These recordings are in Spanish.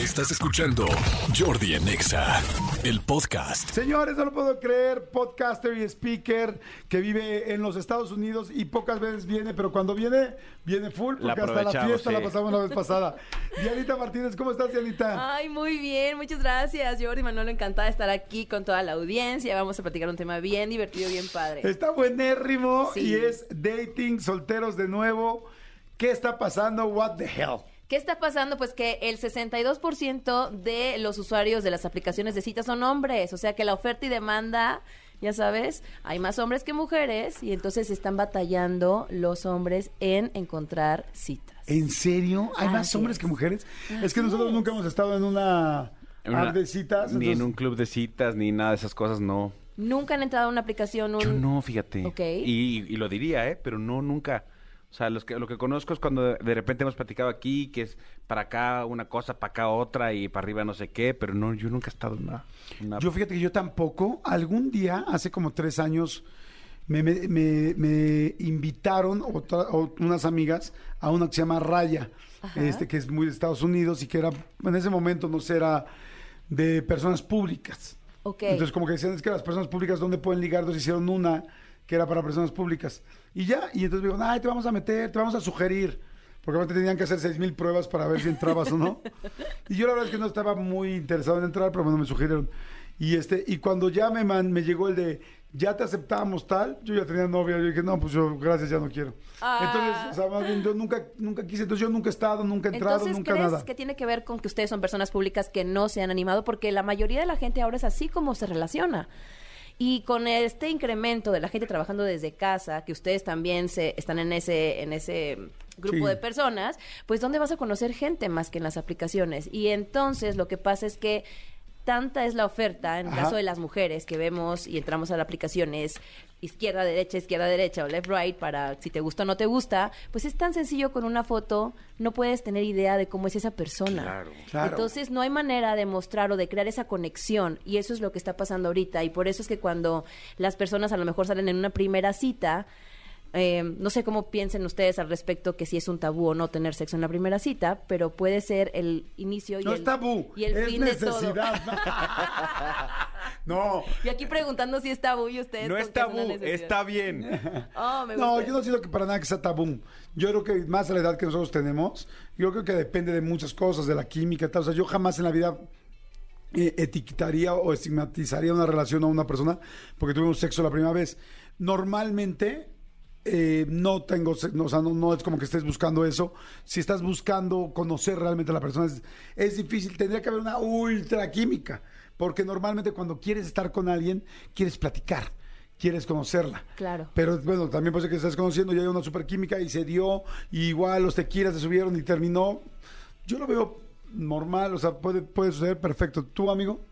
Estás escuchando Jordi en Exa, el podcast. Señores, no lo puedo creer, podcaster y speaker que vive en los Estados Unidos y pocas veces viene, pero cuando viene, viene full, La porque hasta la fiesta la pasamos la vez pasada. Dianita Martínez, ¿cómo estás, Dianita? Ay, muy bien, muchas gracias. Jordi Manolo, encantada de estar aquí con toda la audiencia. Vamos a platicar un tema bien divertido, bien padre. Está buenérrimo Sí. y es dating, solteros de nuevo. ¿Qué está pasando? What the hell? ¿Qué está pasando? Pues que el 62% de los usuarios de las aplicaciones de citas son hombres, o sea que la oferta y demanda, ya sabes, hay más hombres que mujeres y entonces están batallando los hombres en encontrar citas. ¿En serio? ¿Hay más hombres es. que mujeres? es que nosotros nunca hemos estado en una, En una- app de citas. Ni en un club de citas, ni nada de esas cosas, no. Nunca han entrado a una aplicación, un... Yo no, fíjate. Ok. Y, y lo diría, ¿eh? Pero no, nunca. O sea, los que, lo que conozco es cuando de repente hemos platicado aquí, que es para acá una cosa, para acá otra y para arriba no sé qué, pero no, yo nunca he estado en una... una- Yo fíjate que yo tampoco. Algún día, hace como tres años, me, me- me- me invitaron otra- o unas amigas a una que se llama Raya, Ajá. este que es muy de Estados Unidos y que era, en ese momento no sé, era de personas públicas. Entonces como que decían, es que las personas públicas, ¿dónde pueden ligar? Entonces hicieron una que era para personas públicas. Y ya, y entonces me dijeron, ay, te vamos a meter, te vamos a sugerir. Porque aparte tenían que hacer seis mil pruebas para ver si entrabas o no. Y yo la verdad es que no estaba muy interesado en entrar, pero bueno, me sugirieron. Y este, y cuando ya me, man- me llegó el de ya te aceptamos tal, yo ya tenía novia, yo dije, no, pues yo gracias, ya no quiero. Ah. Entonces, o sea, más bien yo nunca, nunca quise, entonces yo nunca he estado, nunca he entrado, Entonces, nunca ¿crees nada. que tiene que ver con que ustedes son personas públicas que no se han animado? Porque la mayoría de la gente ahora es así como se relaciona. Y con este incremento de la gente trabajando desde casa, que ustedes también se están en ese en ese grupo Sí. de personas, pues ¿dónde vas a conocer gente más que en las aplicaciones? Y entonces lo que pasa es que tanta es la oferta, en el Ajá. caso de las mujeres que vemos y entramos a la aplicación es izquierda, derecha, izquierda, derecha o left, right para si te gusta o no te gusta, pues es tan sencillo con una foto, no puedes tener idea de cómo es esa persona. Claro. Claro. Entonces no hay manera de mostrar o de crear esa conexión y eso es lo que está pasando ahorita y por eso es que cuando las personas a lo mejor salen en una primera cita, eh, no sé cómo piensen ustedes al respecto que si es un tabú o no tener sexo en la primera cita, pero puede ser el inicio y No el, es tabú, y el es fin de todo. no, Y aquí preguntando si es tabú y ustedes No es tabú, está bien. Oh, me No, yo no siento que para nada que sea tabú. Yo creo que más a la edad que nosotros tenemos, yo creo que depende de muchas cosas, de la química y tal. O sea, yo jamás en la vida eh, etiquetaría o estigmatizaría una relación a una persona porque tuvimos sexo la primera vez. Normalmente eh, no tengo, no, o sea, no, no es como que estés buscando eso. Si estás buscando conocer realmente a la persona, es, es difícil. Tendría que haber una ultra química, porque normalmente cuando quieres estar con alguien, quieres platicar, quieres conocerla. Claro. Pero bueno, también puede ser que estás conociendo, ya hay una super química y se dio, y igual los tequilas se subieron y terminó. Yo lo veo normal, o sea, puede, puede suceder perfecto. ¿Tú, amigo?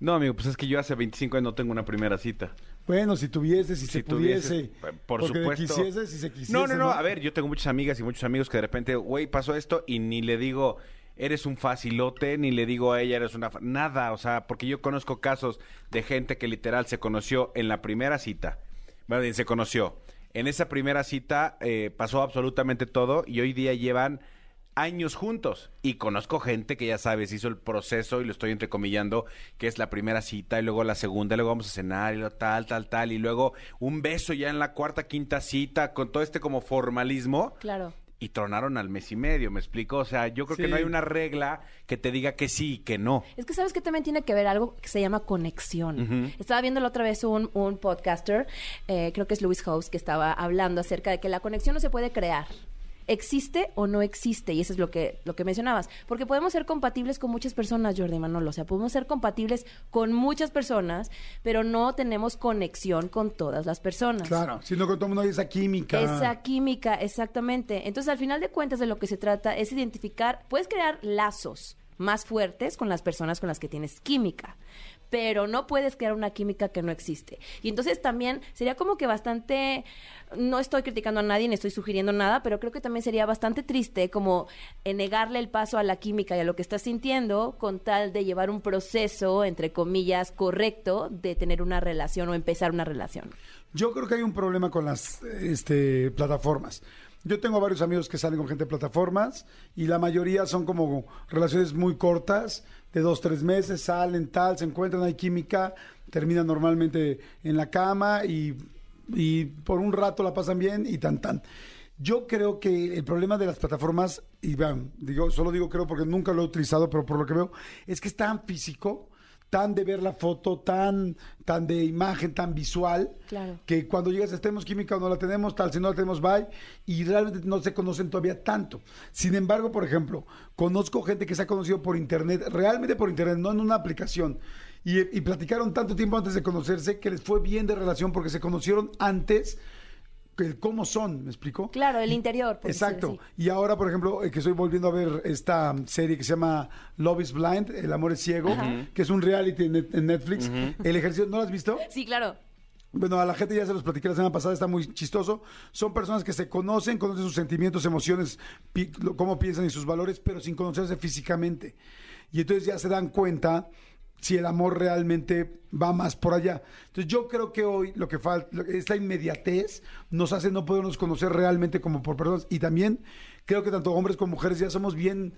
No, amigo, pues es que yo hace 25 años no tengo una primera cita. Bueno, si tuviese, si, se pudiese. tuviese, por porque supuesto. quisiese, si se quisiese. No, no, no, a ver, yo tengo muchas amigas y muchos amigos que de repente, güey, pasó esto y ni le digo, eres un facilote, ni le digo a ella, eres una... fa-". Nada, o sea, porque yo conozco casos de gente que literal se conoció en la primera cita. Bueno, se conoció. En esa primera cita eh, pasó absolutamente todo y hoy día llevan años juntos. Y conozco gente que ya sabes, hizo el proceso, y lo estoy entrecomillando, que es la primera cita, y luego la segunda, y luego vamos a cenar, y luego tal, tal, tal, y luego un beso ya en la cuarta, quinta cita, con todo este como formalismo. Claro. Y tronaron al mes y medio, ¿me explico? O sea, yo creo que no hay una regla que te diga que sí y que no. Es que sabes que también tiene que ver algo que se llama conexión. Estaba viendo la otra vez un, un podcaster, eh, creo que es Louis House, que estaba hablando acerca de que la conexión no se puede crear. ¿Existe o no existe? Y eso es lo que, lo que mencionabas. Porque podemos ser compatibles con muchas personas, Jordi Manolo. O sea, podemos ser compatibles con muchas personas, pero no tenemos conexión con todas las personas. Claro, sino que todo el mundo hay esa química. Esa química, exactamente. Entonces, al final de cuentas, de lo que se trata es identificar, puedes crear lazos más fuertes con las personas con las que tienes química, pero no puedes crear una química que no existe. Y entonces también sería como que bastante, no estoy criticando a nadie ni estoy sugiriendo nada, pero creo que también sería bastante triste como eh, negarle el paso a la química y a lo que estás sintiendo con tal de llevar un proceso, entre comillas, correcto de tener una relación o empezar una relación. Yo creo que hay un problema con las este, plataformas. Yo tengo varios amigos que salen con gente de plataformas y la mayoría son como relaciones muy cortas, de dos, tres meses, salen tal, se encuentran, hay química, terminan normalmente en la cama y, y por un rato la pasan bien y tan tan. Yo creo que el problema de las plataformas, y vean, digo, solo digo creo porque nunca lo he utilizado, pero por lo que veo, es que es tan físico, tan de ver la foto, tan, tan de imagen, tan visual, Claro. que cuando llegas, tenemos química o no la tenemos, tal, si no la tenemos, bye, y realmente no se conocen todavía tanto. Sin embargo, por ejemplo, conozco gente que se ha conocido por internet, realmente por internet, no en una aplicación, y, y platicaron tanto tiempo antes de conocerse que les fue bien de relación porque se conocieron antes el cómo son, ¿me explico? Claro, el interior. por Exacto. Y ahora, por ejemplo, eh, que estoy volviendo a ver esta serie que se llama Love is Blind, El amor es ciego, que es un reality en, net- en Netflix. El ejercicio, ¿no lo has visto? Sí, claro. Bueno, a la gente ya se los platiqué la semana pasada, está muy chistoso. Son personas que se conocen, conocen sus sentimientos, emociones, pi- lo- cómo piensan y sus valores, pero sin conocerse físicamente. Y entonces ya se dan cuenta si el amor realmente va más por allá. Entonces yo creo que hoy lo que falta, esta inmediatez nos hace no podernos conocer realmente como por personas. Y también creo que tanto hombres como mujeres ya somos bien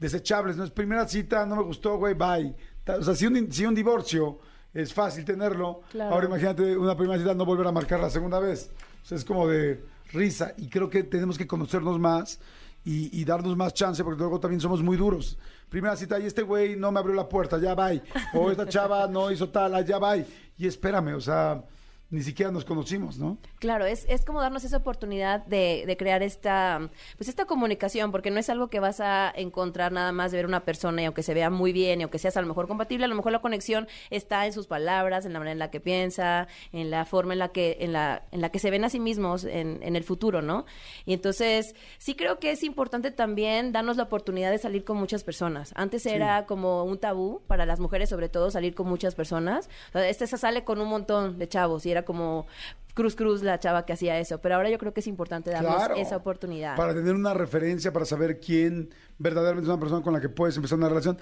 desechables. No es primera cita, no me gustó, güey, bye. O sea, si un, si un divorcio es fácil tenerlo, Claro. ahora imagínate una primera cita no volver a marcar la segunda vez. O sea, es como de risa. Y creo que tenemos que conocernos más y, darnos más chance, porque luego también somos muy duros. Primera cita, y este güey no me abrió la puerta, ya va. O esta chava no hizo tal, ya va. Y espérame, o sea, ni siquiera nos conocimos, ¿no? Claro, es, es como darnos esa oportunidad de, de crear esta, pues esta comunicación, porque no es algo que vas a encontrar nada más de ver una persona y aunque se vea muy bien y aunque seas a lo mejor compatible, a lo mejor la conexión está en sus palabras, en la manera en la que piensa, en la forma en la que, en la, en la que se ven a sí mismos en, en el futuro, ¿no? Y entonces, sí creo que es importante también darnos la oportunidad de salir con muchas personas. Antes era como un tabú para las mujeres, sobre todo, salir con muchas personas. O sea, Este se sale con un montón de chavos y era como cruz cruz la chava que hacía eso. Pero ahora yo creo que es importante darnos Claro. esa oportunidad. Para tener una referencia, para saber quién verdaderamente es una persona con la que puedes empezar una relación.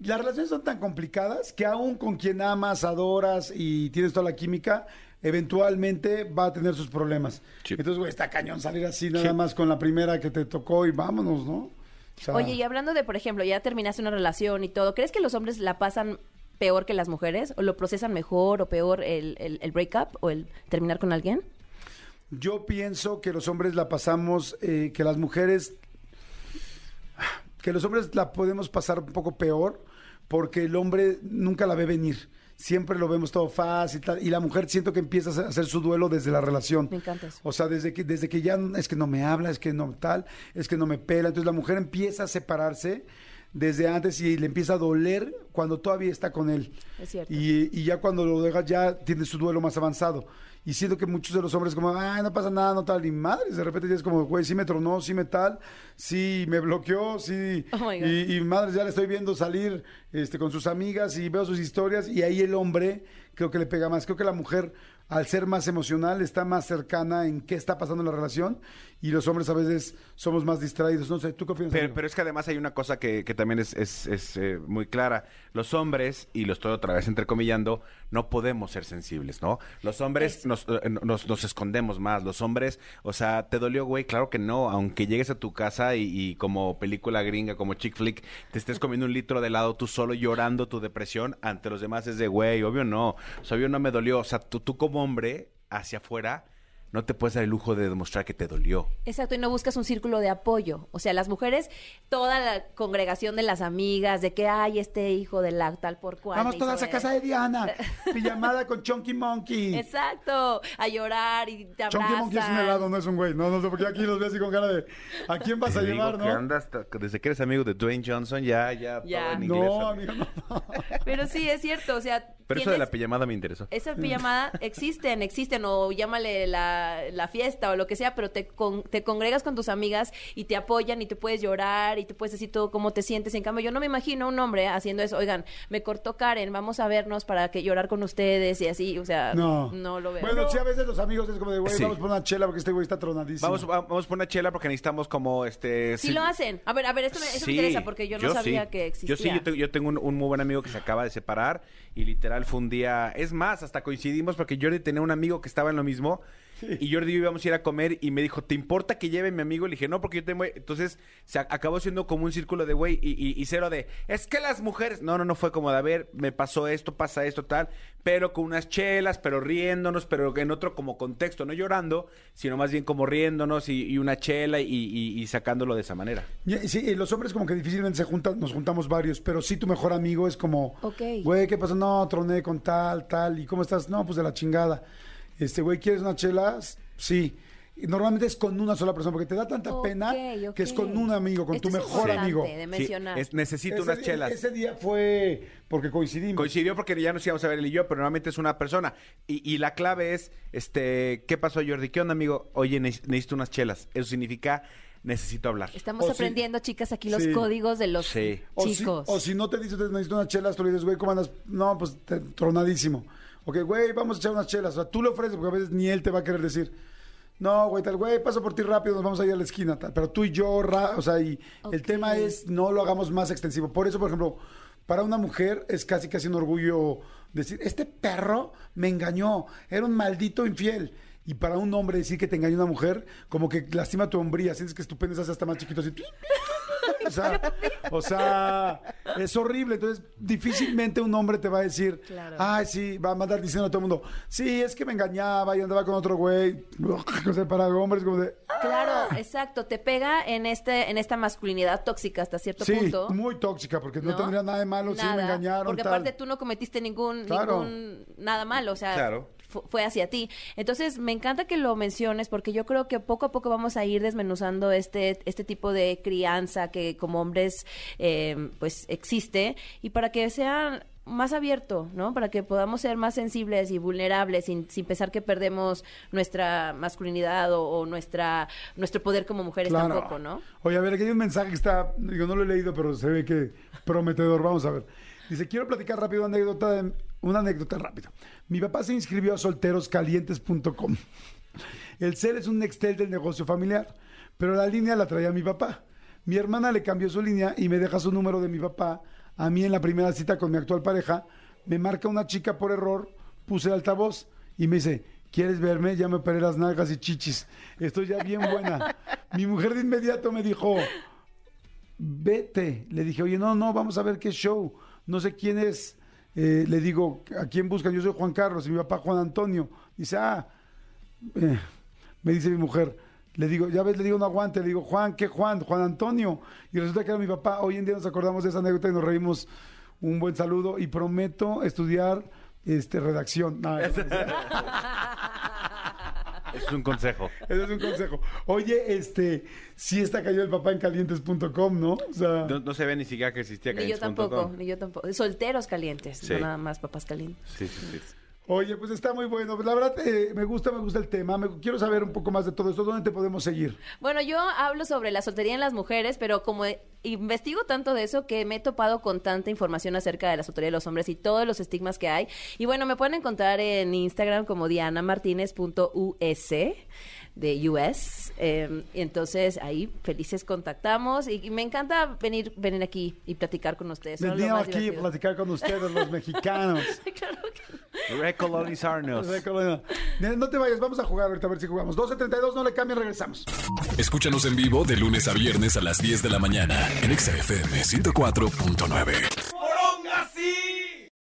Las relaciones son tan complicadas que aún con quien amas, adoras y tienes toda la química, eventualmente va a tener sus problemas. Sí. Entonces, güey, está cañón salir así nada más con la primera que te tocó y vámonos, ¿no? O sea, Oye, y hablando de, por ejemplo, ya terminaste una relación y todo, ¿crees que los hombres la pasan peor que las mujeres? ¿O lo procesan mejor o peor el, el, el breakup o el terminar con alguien? Yo pienso que los hombres la pasamos, eh, que las mujeres, que los hombres la podemos pasar un poco peor porque el hombre nunca la ve venir. Siempre lo vemos todo fácil tal, y la mujer siento que empieza a hacer su duelo desde la relación. Me encanta eso. O sea, desde que, desde que ya es que no me habla, es que no tal, es que no me pela. Entonces la mujer empieza a separarse desde antes y le empieza a doler cuando todavía está con él. Es cierto. Y, y ya cuando lo deja ya tiene su duelo más avanzado. Y siento que muchos de los hombres como, ay, no pasa nada, no tal, y madres, de repente ya es como, güey, sí me tronó, sí me tal, sí me bloqueó, sí. Oh, y, y madres, ya le estoy viendo salir este, con sus amigas y veo sus historias y ahí el hombre creo que le pega más. Creo que la mujer, al ser más emocional, está más cercana en qué está pasando en la relación y los hombres a veces somos más distraídos. No sé, ¿tú qué opinas? Pero, pero es que además hay una cosa que, que también es, es- es, eh, muy clara. Los hombres, y lo estoy otra vez entrecomillando, no podemos ser sensibles, ¿no? Los hombres nos, eh, nos, nos escondemos más. Los hombres, o sea, ¿te dolió, güey? Claro que no. Aunque llegues a tu casa y, como película gringa, como chick flick, te estés comiendo un litro de helado tú solo llorando tu depresión, ante los demás es de, güey, obvio no. O sea, obvio no me dolió. O sea, tú, tú como hombre, hacia afuera, no te puedes dar el lujo de demostrar que te dolió. Exacto, y no buscas un círculo de apoyo. O sea, las mujeres, toda la congregación de las amigas, de que hay este hijo de la tal por cual. Vamos todas a ver". casa de Diana, pijamada con Chunky Monkey. Exacto, a llorar y te Chunky Monkey es un abrazan. helado, no es un güey. No, no sé, porque aquí los ves así con cara de ¿a quién vas a digo llevar, que no? andas desde que eres amigo de Dwayne Johnson, ya, ya, Ya. todo en inglés. No, amigo. no. Pero sí, es cierto, o sea... Pero eso de la pijamada me interesó. Esa pijamada existen, existen, o llámale la, la fiesta o lo que sea, pero te, con- te congregas con tus amigas y te apoyan y te puedes llorar y te puedes decir todo cómo te sientes. En cambio, yo no me imagino un hombre haciendo eso. Oigan, me cortó Karen, vamos a vernos para que llorar con ustedes y así, o sea, No. no, lo veo. Bueno, sí, a veces los amigos es como de, güey, Sí. vamos por una chela porque este güey está tronadísimo. Vamos, va- vamos por una chela porque necesitamos como este... Sí lo hacen. A ver, a ver, esto me, eso me Sí, interesa porque yo no sabía sí. que existía. Yo sí, yo, te- yo tengo un, un muy buen amigo que se acaba de separar y literal fue un día... Es más, hasta coincidimos porque Jordi tenía un amigo que estaba en lo mismo y Jordi y yo íbamos a ir a comer y me dijo, ¿te importa que lleve mi amigo? Le dije, no, porque yo tengo... Entonces se a- acabó siendo como un círculo de güey y, y- y cero de, es que las mujeres... No, no, no fue como de, a ver, me pasó esto, pasa esto, tal, pero con unas chelas, pero riéndonos, pero en otro como contexto, no llorando, sino más bien como riéndonos y, y una chela y, y- y sacándolo de esa manera. Y- Sí, y los hombres como que difícilmente se juntan, nos juntamos varios, pero sí tu mejor amigo es como, güey, ¿qué pasó? No, troné con tal, tal, ¿y cómo estás? No, pues de la chingada. Este, güey, ¿quieres unas chelas? Sí. Y normalmente es con una sola persona, porque te da tanta Ok, pena ok. que es con un amigo, con Esto tu es mejor importante amigo. de Sí, mencionar. es- necesito Ese unas día- chelas. Ese día fue porque coincidimos. Coincidió porque ya nos íbamos a ver él y yo, pero normalmente es una persona. Y, y la clave es, este, ¿qué pasó Jordi? ¿Qué onda, amigo? Oye, neces- necesito unas chelas. Eso significa, necesito hablar. Estamos O si- aprendiendo, chicas, aquí los Sí. códigos de los Sí. O si, chicos. o si no te dices, te necesito unas chelas, tú le dices, güey, ¿cómo andas? No, pues te- tronadísimo. Ok, güey, vamos a echar unas chelas. O sea, tú le ofreces, porque a veces ni él te va a querer decir. No, güey, tal, güey, paso por ti rápido, nos vamos a ir a la esquina, tal. Pero tú y yo, ra- o sea, y el tema es, no lo hagamos más extensivo. Por eso, por ejemplo, para una mujer es casi casi un orgullo decir, este perro me engañó, era un maldito infiel. Y para un hombre decir que te engañó una mujer, como que lastima tu hombría, sientes que tu pene se hace hasta más chiquito, así. O sea, o sea, es horrible. Entonces, difícilmente un hombre te va a decir, Claro. ay, sí, va a mandar diciendo a todo el mundo, sí, es que me engañaba y andaba con otro güey. O sea, para hombres como de, Claro, exacto. Te pega en este, en esta masculinidad tóxica hasta cierto sí, punto. muy tóxica, porque no, ¿no? tendría nada de malo si me engañaron. Porque tal. aparte tú no cometiste ningún, Claro. ningún nada malo, o sea, Claro. Fu- fue hacia ti. Entonces, me encanta que lo menciones porque yo creo que poco a poco vamos a ir desmenuzando este, este tipo de crianza que como hombres eh, pues existe y para que sea más abierto, ¿no? Para que podamos ser más sensibles y vulnerables sin, sin pensar que perdemos nuestra masculinidad o, o nuestra nuestro poder como mujeres Claro. tampoco, ¿no? Oye, a ver, aquí hay un mensaje que está, digo, no lo he leído, pero se ve que prometedor. Vamos a ver. Dice, quiero platicar rápido una anécdota, de- una anécdota rápida. Mi papá se inscribió a solteroscalientes.com. El cel es un Nextel del negocio familiar, pero la línea la traía mi papá. Mi hermana le cambió su línea y me deja su número de mi papá. A mí en la primera cita con mi actual pareja, me marca una chica por error, puse el altavoz y me dice, ¿quieres verme? Ya me operé las nalgas y chichis. Estoy ya bien buena. Mi mujer de inmediato me dijo, vete. Le dije, oye, no, no, vamos a ver qué show. No sé quién es. Eh, le digo, ¿a quién buscan? Yo soy Juan Carlos y mi papá Juan Antonio. Dice, ah, eh, me dice mi mujer. Le digo, ya ves, le digo, no aguante. Le digo, Juan, ¿qué Juan? Juan Antonio. Y resulta que era mi papá. Hoy en día nos acordamos de esa anécdota y nos reímos. Un buen saludo y prometo estudiar este redacción. No, es cierto. Eso es un consejo. Ese es un consejo. Oye, este, sí está cayó el papá en calientes.com, ¿no? O sea, No, no se ve ni siquiera que existía Ni yo tampoco, ni yo tampoco. Solteros calientes, Sí. no nada más papás calientes. Sí, sí, sí. Oye, pues está muy bueno. La verdad, eh, me gusta, me gusta el tema. Me, quiero saber un poco más de todo esto. ¿Dónde te podemos seguir? Bueno, yo hablo sobre la soltería en las mujeres, pero como investigo tanto de eso que me he topado con tanta información acerca de la soltería de los hombres y todos los estigmas que hay. Y bueno, me pueden encontrar en Instagram como dianamartinez.us de US. eh, y entonces ahí felices contactamos y, y me encanta venir venir aquí y platicar con ustedes. Más aquí a divertido. platicar con ustedes, los mexicanos. Claro que- Recolonizarnos. No te vayas, vamos a jugar ahorita a ver si jugamos. 12.32, no le cambien, regresamos. Escúchanos en vivo de lunes a viernes a las 10 de la mañana en Exa FM 104.9.